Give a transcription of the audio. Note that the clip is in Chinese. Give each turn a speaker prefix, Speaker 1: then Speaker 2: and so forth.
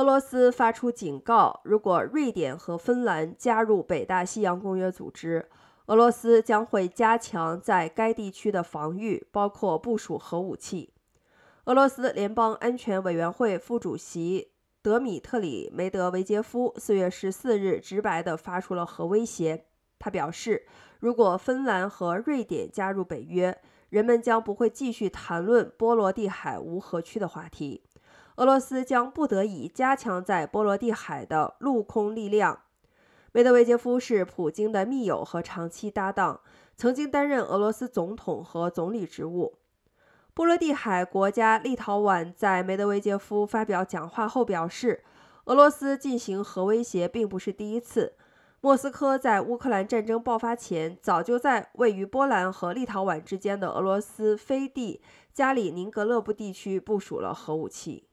Speaker 1: 俄罗斯发出警告：如果瑞典和芬兰加入北大西洋公约组织，俄罗斯将会加强在该地区的防御，包括部署核武器。俄罗斯联邦安全委员会副主席德米特里·梅德韦杰夫四月十四日直白地发出了核威胁。他表示，如果芬兰和瑞典加入北约，人们将不会继续谈论波罗的海无核区的话题。俄罗斯将不得已加强在波罗的海的陆空力量。梅德韦杰夫是普京的密友和长期搭档，曾经担任俄罗斯总统和总理职务。波罗的海国家立陶宛在梅德韦杰夫发表讲话后表示，俄罗斯进行核威胁并不是第一次。莫斯科在乌克兰战争爆发前，早就在位于波兰和立陶宛之间的俄罗斯飞地加里宁格勒布地区部署了核武器。